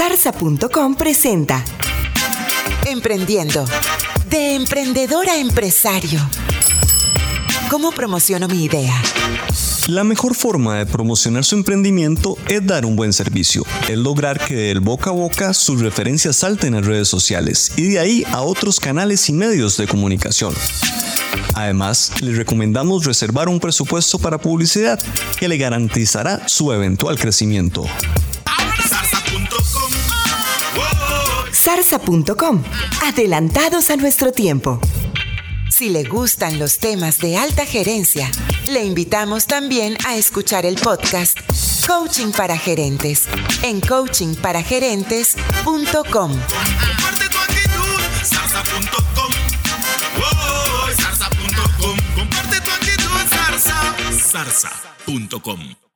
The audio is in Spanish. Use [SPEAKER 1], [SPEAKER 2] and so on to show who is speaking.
[SPEAKER 1] Zarza.com presenta Emprendiendo. De emprendedor a empresario. ¿Cómo promociono mi idea?
[SPEAKER 2] La mejor forma de promocionar su emprendimiento es dar un buen servicio, es lograr que del boca a boca sus referencias salten en redes sociales y de ahí a otros canales y medios de comunicación. Además, le recomendamos reservar un presupuesto para publicidad que le garantizará su eventual crecimiento.
[SPEAKER 1] Adelantados a nuestro tiempo. Si le gustan los temas de alta gerencia, le invitamos también a escuchar el podcast Coaching para Gerentes en coachingparagerentes.com.
[SPEAKER 3] Comparte tu actitud. Zarza.com.